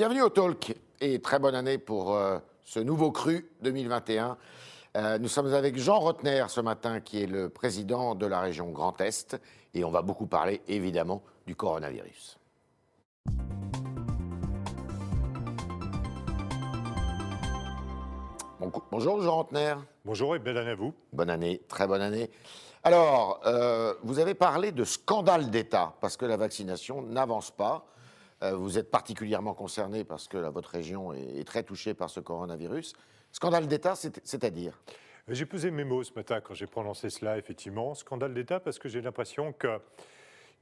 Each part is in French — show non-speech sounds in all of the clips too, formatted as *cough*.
Bienvenue au Talk et très bonne année pour euh, ce nouveau cru 2021. Euh, nous sommes avec Jean Rotner ce matin, qui est le président de la région Grand Est, et on va beaucoup parler évidemment du coronavirus. Bon- bonjour Jean Rotner. Bonjour et belle année à vous. Bonne année, très bonne année. Alors, euh, vous avez parlé de scandale d'État, parce que la vaccination n'avance pas. Euh, vous êtes particulièrement concerné parce que votre région est, très touchée par ce coronavirus. Scandale d'État, c'est- c'est-à-dire? J'ai pesé mes mots ce matin quand j'ai prononcé cela, effectivement. Scandale d'État parce que j'ai l'impression que,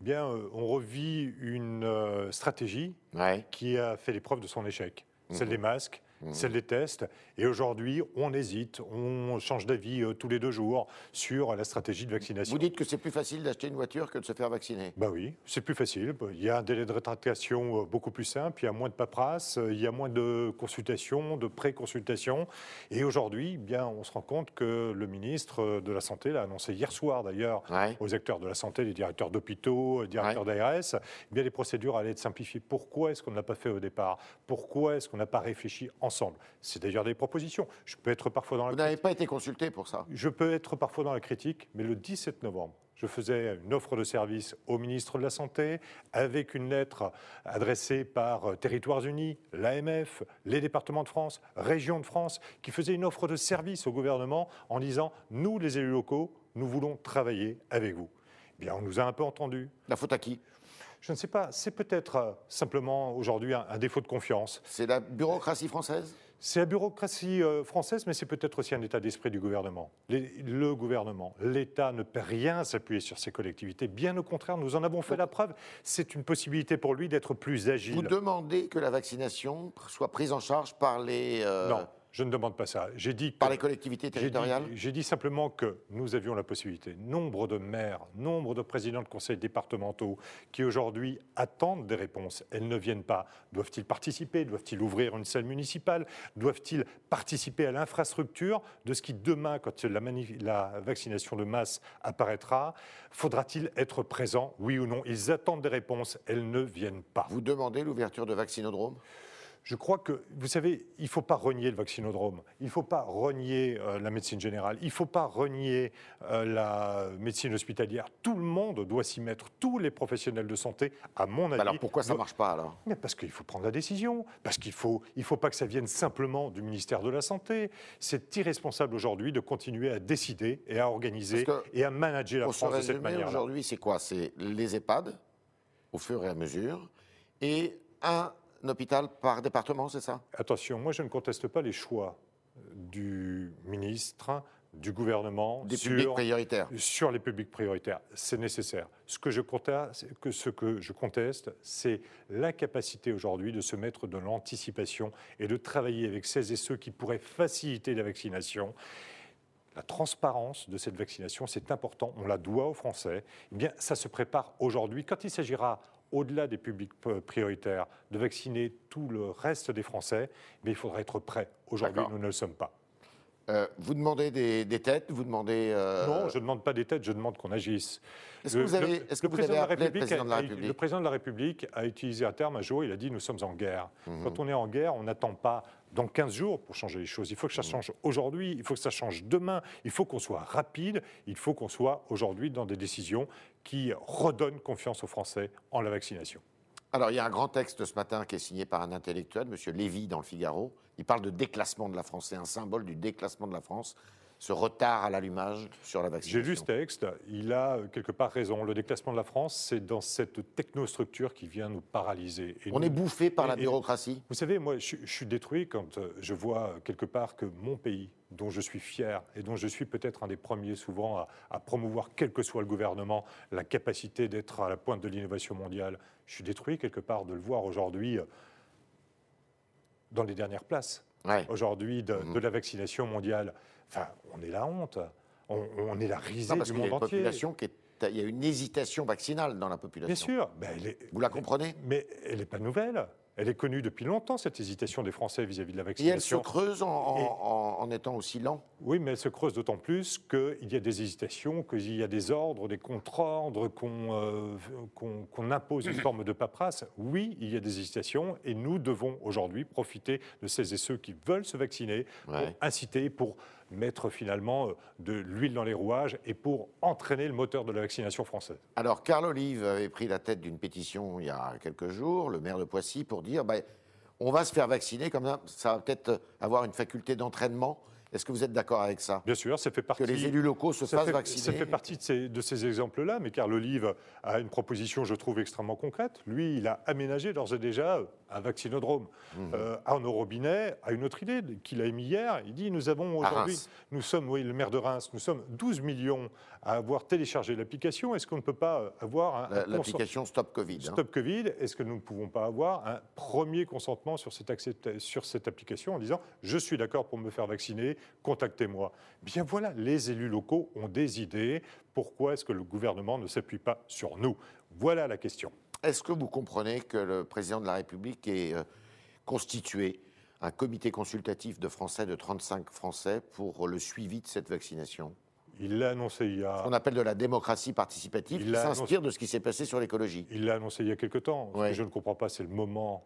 eh bien, euh, on revit une euh, stratégie Ouais. qui a fait les preuves de son échec. Celle des masques, celle des tests. Et aujourd'hui, on hésite, on change d'avis euh, tous les deux jours sur la stratégie de vaccination. Vous dites que c'est plus facile d'acheter une voiture que de se faire vacciner. Bah oui, c'est plus facile. Il y a un délai de rétractation euh, beaucoup plus simple, il y a moins de paperasse, euh, il y a moins de consultations, de pré-consultations. Et aujourd'hui, eh bien, on se rend compte que le ministre de la Santé l'a annoncé hier soir d'ailleurs Ouais. aux acteurs de la santé, les directeurs d'hôpitaux, les directeurs d'ARS, eh bien les procédures allaient être simplifiées. Pourquoi est-ce qu'on ne l'a pas fait au départ? Pourquoi est-ce qu'on n'a pas réfléchi ensemble C'est d'ailleurs des propositions. Je peux être parfois dans la Vous n'avez pas été consulté pour ça. je peux être parfois dans la critique, mais le 17 novembre, je faisais une offre de service au ministre de la Santé avec une lettre adressée par euh, Territoires Unis, l'AMF, les départements de France, Régions de France, qui faisait une offre de service au gouvernement en disant Nous, les élus locaux, nous voulons travailler avec vous. Eh bien, on nous a un peu entendus. La faute à qui? Je ne sais pas, c'est peut-être euh, simplement aujourd'hui un, un défaut de confiance. C'est la bureaucratie française? C'est la bureaucratie euh, française, mais c'est peut-être aussi un état d'esprit du gouvernement. Les- le gouvernement, l'État ne peut rien s'appuyer sur ces collectivités. Bien au contraire, nous en avons fait la preuve. C'est une possibilité pour lui d'être plus agile. Vous demandez que la vaccination soit prise en charge par les, euh, Non, je ne demande pas ça. J'ai dit que- par les collectivités territoriales J'ai dit simplement que nous avions la possibilité. Nombre de maires, nombre de présidents de conseils départementaux qui aujourd'hui attendent des réponses. Elles ne viennent pas. Doivent-ils participer? Doivent-ils ouvrir une salle municipale? Doivent-ils participer à l'infrastructure de ce qui demain, quand la, la vaccination de masse apparaîtra, faudra-t-il être présent? Oui ou non? Ils attendent des réponses. Elles ne viennent pas. Vous demandez l'ouverture de vaccinodromes? Je crois que, vous savez, il ne faut pas renier le vaccinodrome, il ne faut pas renier euh, la médecine générale, il ne faut pas renier euh, la médecine hospitalière. Tout le monde doit s'y mettre, tous les professionnels de santé, à mon avis. Alors pourquoi ça ne marche pas alors? Mais parce qu'il faut prendre la décision, parce qu'il faut, il faut pas que ça vienne simplement du ministère de la Santé. C'est irresponsable aujourd'hui de continuer à décider et à organiser et à manager la France de cette manière. aujourd'hui, c'est quoi? C'est les EHPAD, au fur et à mesure, et un hôpital par département, c'est ça? Attention, moi je ne conteste pas les choix du ministre, du gouvernement Des sur, publics prioritaires. sur les publics prioritaires. C'est nécessaire. Ce que je conteste, ce que je conteste, c'est l'incapacité aujourd'hui de se mettre de l'anticipation et de travailler avec celles et ceux qui pourraient faciliter la vaccination. La transparence de cette vaccination, c'est important, on la doit aux Français. Eh bien, ça se prépare aujourd'hui. Quand il s'agira, au-delà des publics prioritaires, de vacciner tout le reste des Français, mais il faudra être prêt. Aujourd'hui, nous ne le sommes pas. Euh, vous demandez des, des têtes, vous demandez. euh, Non, je ne demande pas des têtes, je demande qu'on agisse. Est-ce que Le- vous avez, le- vous président avez de la appelé le République président de la a- Le président de la République a utilisé un terme un jour, il a dit nous sommes en guerre. Mhm. Quand on est en guerre, on n'attend pas dans 15 jours pour changer les choses. Il faut que ça change aujourd'hui, il faut que ça change demain, il faut qu'on soit rapide, il faut qu'on soit aujourd'hui dans des décisions qui redonnent confiance aux Français en la vaccination. Alors, il y a un grand texte ce matin qui est signé par un intellectuel, M. Lévy, dans le Figaro. Il parle de déclassement de la France. C'est un symbole du déclassement de la France, ce retard à l'allumage sur la vaccination. J'ai lu ce texte, il a euh, quelque part raison. Le déclassement de la France, c'est dans cette technostructure qui vient nous paralyser. Et On nous- est bouffé par la et- bureaucratie. Vous savez, moi, je, je suis détruit quand euh, je vois euh, quelque part que mon pays, dont je suis fier et dont je suis peut-être un des premiers souvent à, à promouvoir, quel que soit le gouvernement, la capacité d'être à la pointe de l'innovation mondiale, je suis détruit quelque part de le voir aujourd'hui dans les dernières places. Ouais. Aujourd'hui, de, Mhm. de la vaccination mondiale. Enfin, on est la honte. On, on est la risée Non, parce du y a monde une entier. population qui est. Il y a une hésitation vaccinale dans la population. Bien sûr. Elle est- Vous la comprenez? Mais elle n'est pas nouvelle. Elle est connue depuis longtemps, cette hésitation des Français vis-à-vis de la vaccination. Et elle se creuse en, étant aussi lent Oui, mais elle se creuse d'autant plus qu'il y a des hésitations, qu'il y a des ordres, des contre-ordres, qu'on euh, impose une *clears throat* forme de paperasse. Oui, il y a des hésitations et nous devons aujourd'hui profiter de celles et ceux qui veulent se vacciner pour inciter, pour mettre finalement euh, de l'huile dans les rouages et pour entraîner le moteur de la vaccination française. Alors, Carl Olive avait pris la tête d'une pétition il y a quelques jours, le maire de Poissy, pour dire bah, on va se faire vacciner, comme ça, ça va peut-être avoir une faculté d'entraînement est-ce que vous êtes d'accord avec ça? Bien sûr, ça fait partie. Que les élus locaux se fassent vacciner Ça fait partie de ces, de ces exemples-là, mais Carl Olive a une proposition, je trouve, extrêmement concrète. Lui, il a aménagé d'ores et déjà un vaccinodrome. Mmh. Euh, Arnaud Robinet a une autre idée qu'il a émise hier. Il dit nous avons aujourd'hui, nous sommes, oui, le maire de Reims, nous sommes 12 millions à avoir téléchargé l'application. Est-ce qu'on ne peut pas avoir un. L'application Stop Covid. Hein. Stop Covid. Est-ce que nous ne pouvons pas avoir un premier consentement sur cette, sur cette application en disant je suis d'accord pour me faire vacciner, contactez-moi Bien voilà, les élus locaux ont des idées. Pourquoi est-ce que le gouvernement ne s'appuie pas sur nous? Voilà la question. Est-ce que vous comprenez que le président de la République ait euh, constitué un comité consultatif de Français, de 35 Français, pour le suivi de cette vaccination? Il l'a annoncé il y a. Ce qu'on appelle de la démocratie participative, qui s'inspire de ce qui s'est passé sur l'écologie. Il l'a annoncé il y a quelque temps. Ce que je ne comprends pas, c'est le moment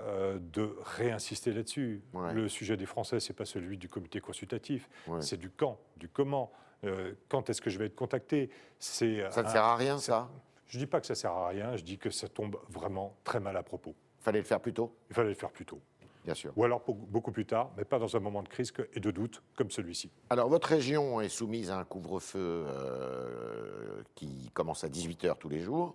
euh, de réinsister là-dessus. Le sujet des Français, c'est pas celui du comité consultatif, c'est du quand, du comment. Euh, quand est-ce que je vais être contacté? Ça ne sert à rien, ça? Je dis pas que ça sert à rien. Je dis que ça tombe vraiment très mal à propos. Fallait le faire plus tôt? Il fallait le faire plus tôt. Bien sûr. Ou alors beaucoup plus tard, mais pas dans un moment de crise et de doute comme celui-ci. Alors, votre région est soumise à un couvre-feu euh, qui commence à 18h tous les jours.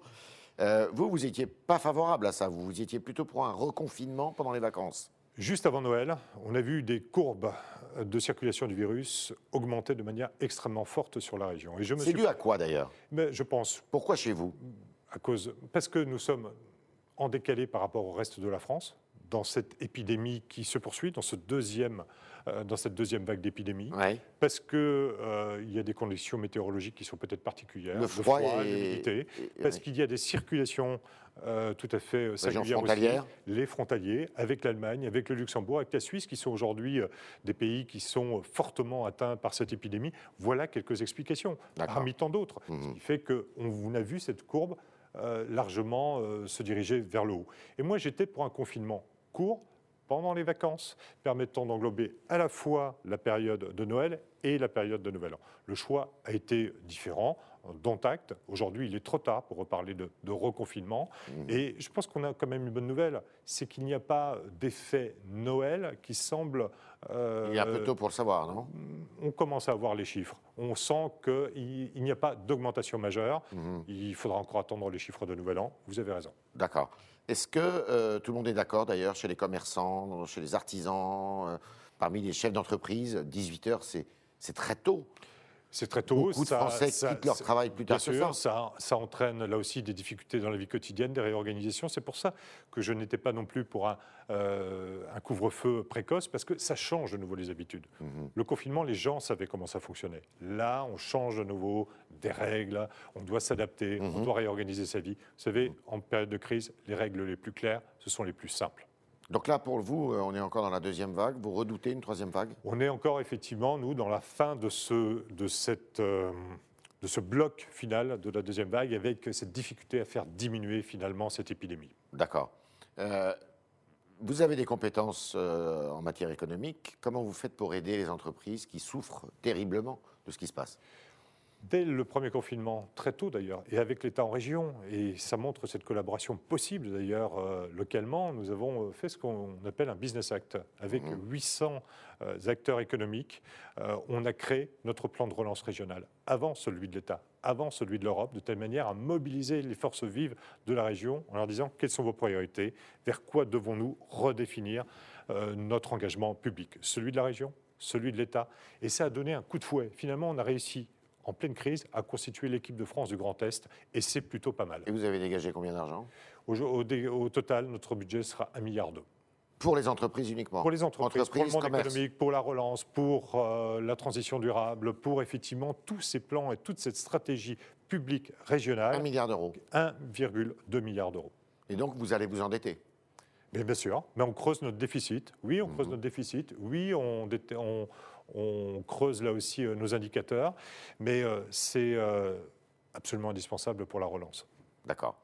Euh, vous, vous n'étiez pas favorable à ça. Vous, vous étiez plutôt pour un reconfinement pendant les vacances. Juste avant Noël, on a vu des courbes de circulation du virus augmenter de manière extrêmement forte sur la région. C'est dû à quoi d'ailleurs? Mais je pense. Pourquoi chez vous? À cause parce que nous sommes en décalé par rapport au reste de la France dans cette épidémie qui se poursuit, dans, ce deuxième, euh, dans cette deuxième vague d'épidémie, parce qu'il euh, y a des conditions météorologiques qui sont peut-être particulières, le froid, l'humidité, parce qu'il y a des circulations euh, tout à fait singulières aussi, les frontaliers, avec l'Allemagne, avec le Luxembourg, avec la Suisse, qui sont aujourd'hui des pays qui sont fortement atteints par cette épidémie. Voilà quelques explications, parmi tant d'autres, ce mmh. qui fait qu'on a vu cette courbe largement se diriger vers le haut. Et moi, j'étais pour un confinement court pendant les vacances, permettant d'englober à la fois la période de Noël et la période de Nouvel An. Le choix a été différent, dont acte. Aujourd'hui, il est trop tard pour reparler de, reconfinement. Mmh. Et je pense qu'on a quand même une bonne nouvelle, c'est qu'il n'y a pas d'effet Noël qui semble... Euh, il est un peu tôt pour le savoir, non? On commence à voir les chiffres. On sent qu'il n'y a pas d'augmentation majeure. Mmh. Il faudra encore attendre les chiffres de Nouvel An. Vous avez raison. D'accord. Est-ce que euh, tout le monde est d'accord d'ailleurs chez les commerçants, chez les artisans, euh, parmi les chefs d'entreprise 18 heures, c'est très tôt? C'est très tôt. Beaucoup de Français quittent leur travail plus tard que ça. ça. entraîne là aussi des difficultés dans la vie quotidienne, des réorganisations. C'est pour ça que je n'étais pas non plus pour un, euh, couvre-feu précoce, parce que ça change de nouveau les habitudes. Mhm. Le confinement, les gens savaient comment ça fonctionnait. Là, on change de nouveau des règles, on doit s'adapter, on mhm. doit réorganiser sa vie. Vous savez, en période de crise, les règles les plus claires, ce sont les plus simples. Donc là, pour vous, euh, on est encore dans la deuxième vague. Vous redoutez une troisième vague? On est encore, effectivement, nous, dans la fin de ce, de cette, euh, de ce bloc final de la deuxième vague, avec cette difficulté à faire diminuer finalement cette épidémie. D'accord. Euh, vous avez des compétences en matière économique. Comment vous faites pour aider les entreprises qui souffrent terriblement de ce qui se passe? Dès le premier confinement, très tôt d'ailleurs, et avec l'État en région. Et ça montre cette collaboration possible d'ailleurs euh, localement. Nous avons euh, fait ce qu'on appelle un Business Act avec 800 mmh. euh, acteurs économiques. on a créé notre plan de relance régional avant celui de l'État, avant celui de l'Europe, de telle manière à mobiliser les forces vives de la région en leur disant quelles sont vos priorités, vers quoi devons-nous redéfinir notre engagement public, celui de la région, celui de l'État. Et ça a donné un coup de fouet. Finalement, on a réussi en pleine crise, a constitué l'équipe de France du Grand Est, et c'est plutôt pas mal. Et vous avez dégagé combien d'argent? Au, total, notre budget sera 1,2 milliard. Pour les entreprises uniquement? Pour les entreprises, pour le monde économique, pour la relance, pour euh, la transition durable, pour effectivement tous ces plans et toute cette stratégie publique régionale. 1 milliard d'euros. 1,2 milliard d'euros. Et donc vous allez vous endetter? Mais bien sûr, mais on creuse notre déficit. Oui, on creuse mhm. notre déficit. Oui, on, on, creuse là aussi euh, nos indicateurs. Mais euh, c'est euh, absolument indispensable pour la relance. D'accord.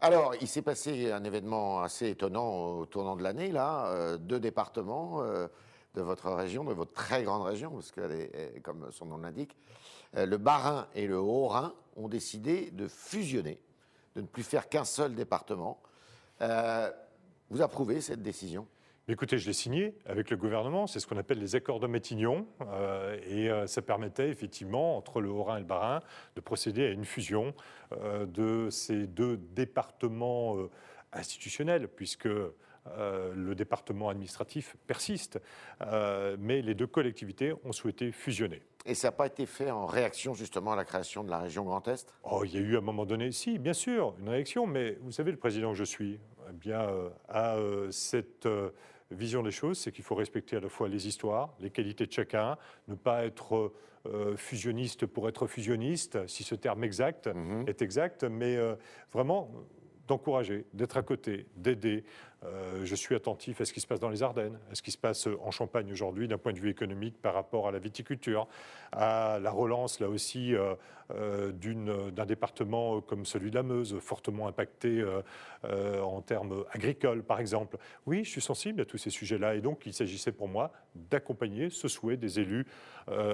Alors, il s'est passé un événement assez étonnant au tournant de l'année, là. deux départements de votre région, de votre très grande région, parce comme son nom l'indique, le Bas-Rhin et le Haut-Rhin ont décidé de fusionner, de ne plus faire qu'un seul département. Vous approuvez cette décision? Écoutez, je l'ai signé avec le gouvernement, c'est ce qu'on appelle les accords de Matignon, euh, et euh, ça permettait effectivement, entre le Haut-Rhin et le Bas-Rhin, de procéder à une fusion euh, de ces deux départements institutionnels, puisque le département administratif persiste, mais les deux collectivités ont souhaité fusionner. Et ça n'a pas été fait en réaction justement à la création de la région Grand Est? Oh, il y a eu à un moment donné, si, bien sûr, une réaction, mais vous savez, le président que je suis eh bien, a cette vision des choses, c'est qu'il faut respecter à la fois les histoires, les qualités de chacun, ne pas être euh, fusionniste pour être fusionniste, si ce terme exact mhm. est exact, mais euh, vraiment d'encourager, d'être à côté, d'aider. Euh, je suis attentif à ce qui se passe dans les Ardennes, à ce qui se passe en Champagne aujourd'hui d'un point de vue économique par rapport à la viticulture, à la relance là aussi euh, euh, d'un département comme celui de la Meuse, fortement impacté en termes agricoles par exemple. Oui, je suis sensible à tous ces sujets-là et donc il s'agissait pour moi d'accompagner ce souhait des élus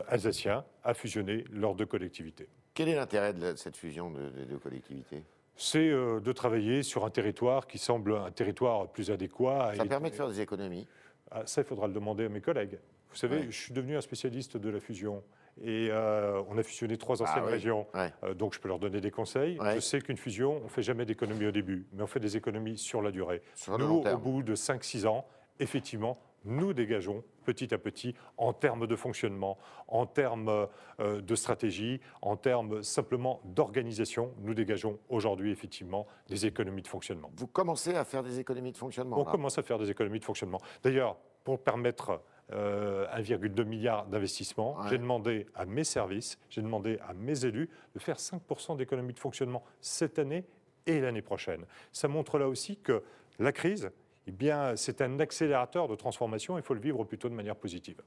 alsaciens à fusionner leurs deux collectivités. Quel est l'intérêt de cette fusion des deux collectivités? C'est euh, de travailler sur un territoire qui semble un territoire plus adéquat. Ça permet de faire des économies ah, Ça, il faudra le demander à mes collègues. Vous savez, je suis devenu un spécialiste de la fusion. Et euh, on a fusionné trois ah anciennes régions, euh, donc je peux leur donner des conseils. Je sais qu'une fusion, on ne fait jamais d'économies au début, mais on fait des économies sur la durée. Nous, au bout de 5-6 ans, effectivement, nous dégageons petit à petit en termes de fonctionnement, en termes euh, de stratégie, en termes simplement d'organisation. Nous dégageons aujourd'hui effectivement des économies de fonctionnement. Vous commencez à faire des économies de fonctionnement On commence à faire des économies de fonctionnement. D'ailleurs, pour permettre 1,2 euh, milliard d'investissements. J'ai demandé à mes services, j'ai demandé à mes élus de faire 5% d'économies de fonctionnement cette année et l'année prochaine. Ça montre là aussi que la crise, eh bien, c'est un accélérateur de transformation. Il faut le vivre plutôt de manière positive.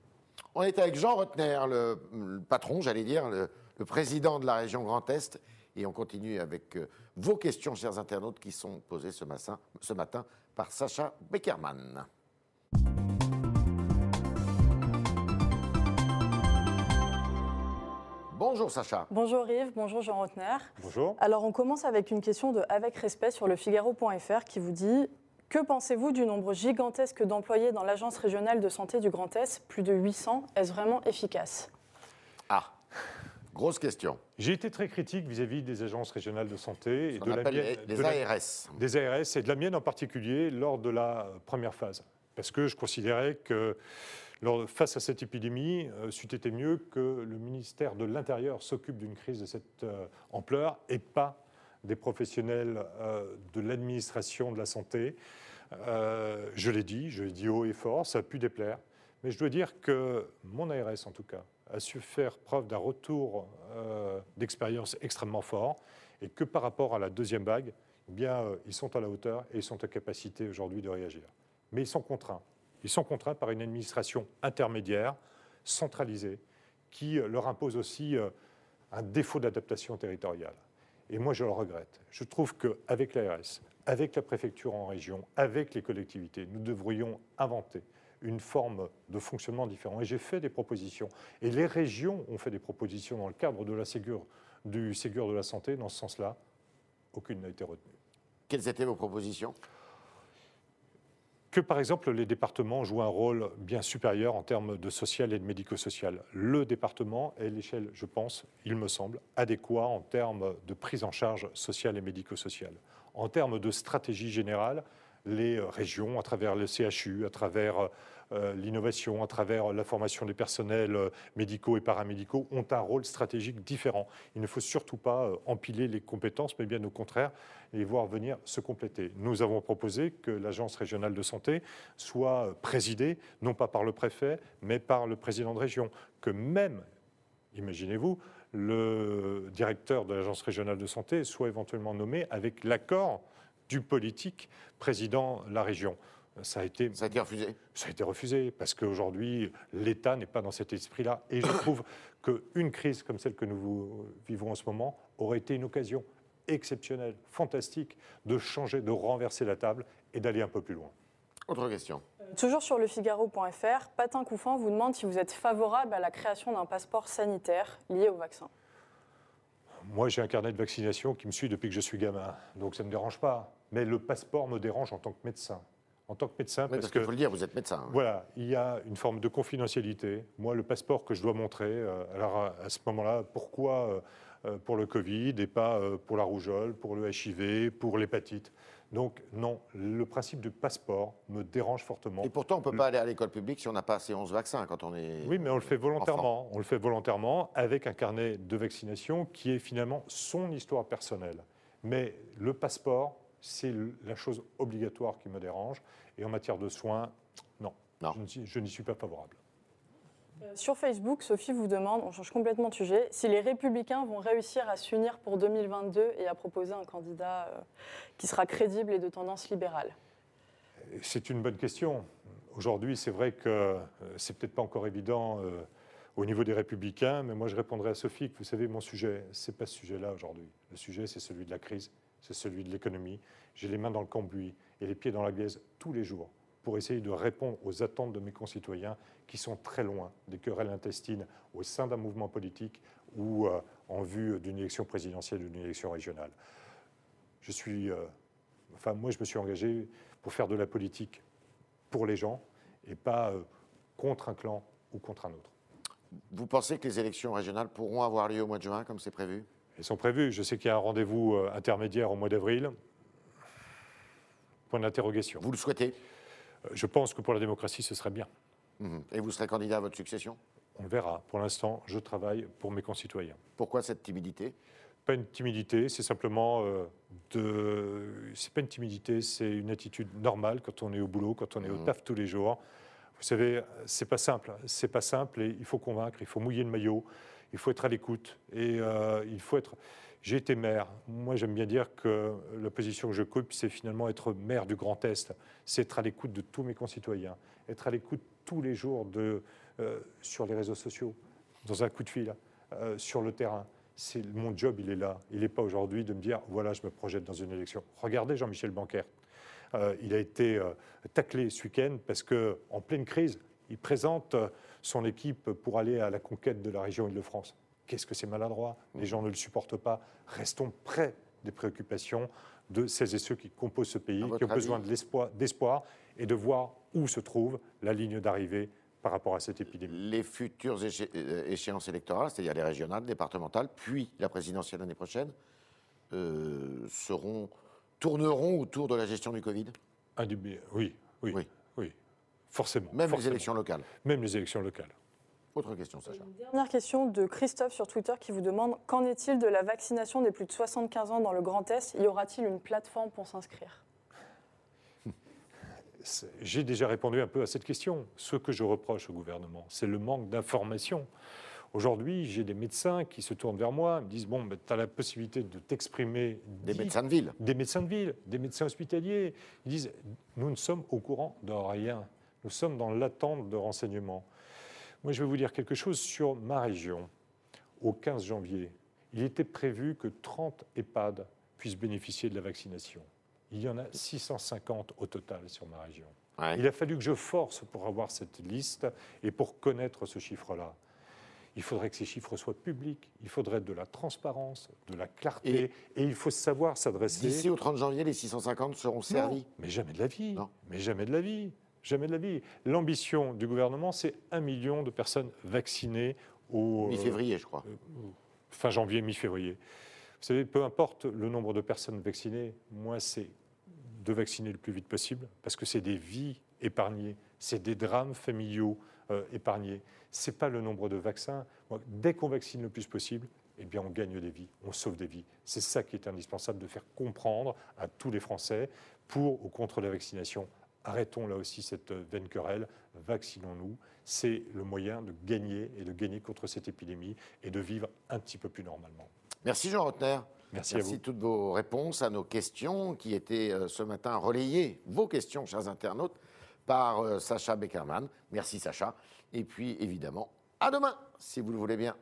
On est avec Jean Rotner, le, patron, j'allais dire, le, président de la région Grand Est. Et on continue avec euh, vos questions, chers internautes, qui sont posées ce matin, ce matin par Sacha Beckerman. Bonjour Sacha. Bonjour Yves, bonjour Jean Rotner. Bonjour. Alors on commence avec une question de Avec Respect sur le Figaro.fr qui vous dit que pensez-vous du nombre gigantesque d'employés dans l'Agence régionale de santé du Grand Est? Plus de 800. Est-ce vraiment efficace? Ah, grosse question. J'ai été très critique vis-à-vis des agences régionales de santé et de la mienne, des ARS. des ARS et de la mienne en particulier lors de la première phase. Parce que je considérais que face à cette épidémie, euh, c'eût été mieux que le ministère de l'Intérieur s'occupe d'une crise de cette euh, ampleur et pas des professionnels euh, de l'administration de la santé. Euh, je l'ai dit, je l'ai dit haut et fort, ça a pu déplaire. Mais je dois dire que mon ARS, en tout cas, a su faire preuve d'un retour euh, d'expérience extrêmement fort et que par rapport à la deuxième vague, eh bien, ils sont à la hauteur et ils sont à capacité aujourd'hui de réagir. Mais ils sont contraints. Ils sont contraints par une administration intermédiaire, centralisée, qui leur impose aussi un défaut d'adaptation territoriale. Et moi, je le regrette. Je trouve qu'avec l'ARS, avec la préfecture en région, avec les collectivités, nous devrions inventer une forme de fonctionnement différent. Et j'ai fait des propositions. Et les régions ont fait des propositions dans le cadre de la du Ségur de la santé. Dans ce sens-là, aucune n'a été retenue. Quelles étaient vos propositions? Que par exemple les départements jouent un rôle bien supérieur en termes de social et de médico-social. Le département est l'échelle, je pense, il me semble, adéquat en termes de prise en charge sociale et médico-sociale. En termes de stratégie générale, les régions, à travers le CHU, à travers euh, l'innovation, à travers la formation des personnels euh, médicaux et paramédicaux, ont un rôle stratégique différent. Il ne faut surtout pas euh, empiler les compétences, mais bien au contraire, les voir venir se compléter. Nous avons proposé que l'Agence régionale de santé soit présidée, non pas par le préfet, mais par le président de région. Que même, imaginez-vous, le directeur de l'Agence régionale de santé soit éventuellement nommé avec l'accord du politique présidant la région. Ça a été, ça a été refusé Ça a été refusé, parce qu'aujourd'hui, l'État n'est pas dans cet esprit-là. Et je trouve *coughs* qu'une crise comme celle que nous vivons en ce moment aurait été une occasion exceptionnelle, fantastique, de changer, de renverser la table et d'aller un peu plus loin. Autre question. Toujours sur le Figaro.fr, Patin Couffin vous demande si vous êtes favorable à la création d'un passeport sanitaire lié au vaccin. Moi, j'ai un carnet de vaccination qui me suit depuis que je suis gamin, donc ça ne me dérange pas. Mais le passeport me dérange en tant que médecin. En tant que médecin, parce, que. faut le dire, vous êtes médecin. Hein. Voilà, il y a une forme de confidentialité. Moi, le passeport que je dois montrer, euh, alors à ce moment-là, pourquoi euh, euh, pour le Covid et pas pour la rougeole, pour le HIV, pour l'hépatite? Donc non, le principe du passeport me dérange fortement. Et pourtant, on ne peut pas aller à l'école publique si on n'a pas assez 11 vaccins quand on est. Oui, mais on le fait volontairement. On le fait volontairement avec un carnet de vaccination qui est finalement son histoire personnelle. Mais le passeport, c'est la chose obligatoire qui me dérange. Et en matière de soins, non, non. je n'y suis pas favorable. Euh, sur Facebook, Sophie vous demande, on change complètement de sujet, si les républicains vont réussir à s'unir pour 2022 et à proposer un candidat euh, qui sera crédible et de tendance libérale. C'est une bonne question. Aujourd'hui, c'est vrai que euh, c'est peut-être pas encore évident au niveau des républicains, mais moi je répondrai à Sophie que vous savez, mon sujet, c'est pas ce sujet-là aujourd'hui. Le sujet, c'est celui de la crise, c'est celui de l'économie. J'ai les mains dans le cambouis et les pieds dans la glaise tous les jours pour essayer de répondre aux attentes de mes concitoyens qui sont très loin des querelles intestines au sein d'un mouvement politique ou euh, en vue d'une élection présidentielle ou d'une élection régionale. Je suis, euh, enfin, moi, je me suis engagé pour faire de la politique pour les gens et pas euh, contre un clan ou contre un autre. Vous pensez que les élections régionales pourront avoir lieu au mois de juin, comme c'est prévu? Elles sont prévues. Je sais qu'il y a un rendez-vous intermédiaire au mois d'avril. Point d'interrogation. Vous le souhaitez? Je pense que pour la démocratie, ce serait bien. Mhm. Et vous serez candidat à votre succession? On le verra. Pour l'instant, je travaille pour mes concitoyens. Pourquoi cette timidité? Pas une timidité, c'est simplement euh, de. C'est pas une timidité, c'est une attitude normale quand on est au boulot, quand on est au mhm. taf tous les jours. Vous savez, c'est pas simple. C'est pas simple et il faut convaincre, il faut mouiller le maillot, il faut être à l'écoute et euh, il faut être. J'ai été maire. Moi, j'aime bien dire que la position que je coupe, c'est finalement être maire du Grand Est. C'est être à l'écoute de tous mes concitoyens, être à l'écoute tous les jours de, euh, sur les réseaux sociaux, dans un coup de fil, euh, sur le terrain. C'est mon job, il est là. Il n'est pas aujourd'hui de me dire voilà, je me projette dans une élection. Regardez Jean-Michel Banquer. Euh, il a été taclé ce week-end parce que, en pleine crise, il présente son équipe pour aller à la conquête de la région Île-de-France. Qu'est-ce que c'est maladroit? Les gens ne le supportent pas. Restons près des préoccupations de celles et ceux qui composent ce pays, qui ont besoin d'espoir et de voir où se trouve la ligne d'arrivée par rapport à cette épidémie. Les futures euh, échéances électorales, c'est-à-dire les régionales, départementales, puis la présidentielle l'année prochaine, euh, seront, tourneront autour de la gestion du Covid? Oui, oui, forcément. Même les élections locales Même les élections locales. Autre question, Sacha. dernière question de Christophe sur Twitter qui vous demande Qu'en est-il de la vaccination des plus de 75 ans dans le Grand Est? Y aura-t-il une plateforme pour s'inscrire? *laughs* J'ai déjà répondu un peu à cette question. Ce que je reproche au gouvernement, c'est le manque d'information. Aujourd'hui, j'ai des médecins qui se tournent vers moi, me disent Bon, ben, tu as la possibilité de t'exprimer. Des médecins de ville Des médecins de ville, des médecins hospitaliers. Ils disent Nous ne sommes au courant de rien. Nous sommes dans l'attente de renseignements. Moi, je vais vous dire quelque chose sur ma région. Au 15 janvier, il était prévu que 30 EHPAD puissent bénéficier de la vaccination. Il y en a 650 au total sur ma région. Il a fallu que je force pour avoir cette liste et pour connaître ce chiffre-là. Il faudrait que ces chiffres soient publics, il faudrait de la transparence, de la clarté, et, il faut savoir s'adresser. D'ici au 30 janvier, les 650 seront servis. mais jamais de la vie. Non. Mais jamais de la vie. Jamais de la vie. L'ambition du gouvernement, c'est un million de personnes vaccinées au. Mi-février, je crois. Euh, fin janvier, mi-février. Vous savez, peu importe le nombre de personnes vaccinées, moi, c'est de vacciner le plus vite possible, parce que c'est des vies épargnées, c'est des drames familiaux euh, épargnés. Ce n'est pas le nombre de vaccins. dès qu'on vaccine le plus possible, eh bien, on gagne des vies, on sauve des vies. C'est ça qui est indispensable de faire comprendre à tous les Français pour ou contre la vaccination arrêtons là aussi cette vaine querelle, vaccinons-nous. C'est le moyen de gagner et de gagner contre cette épidémie et de vivre un petit peu plus normalement. Merci Jean Rotner. Merci, à vous. toutes vos réponses à nos questions qui étaient euh, ce matin relayées, vos questions, chers internautes, par euh, Sacha Beckerman. Merci Sacha. Et puis évidemment, à demain, si vous le voulez bien.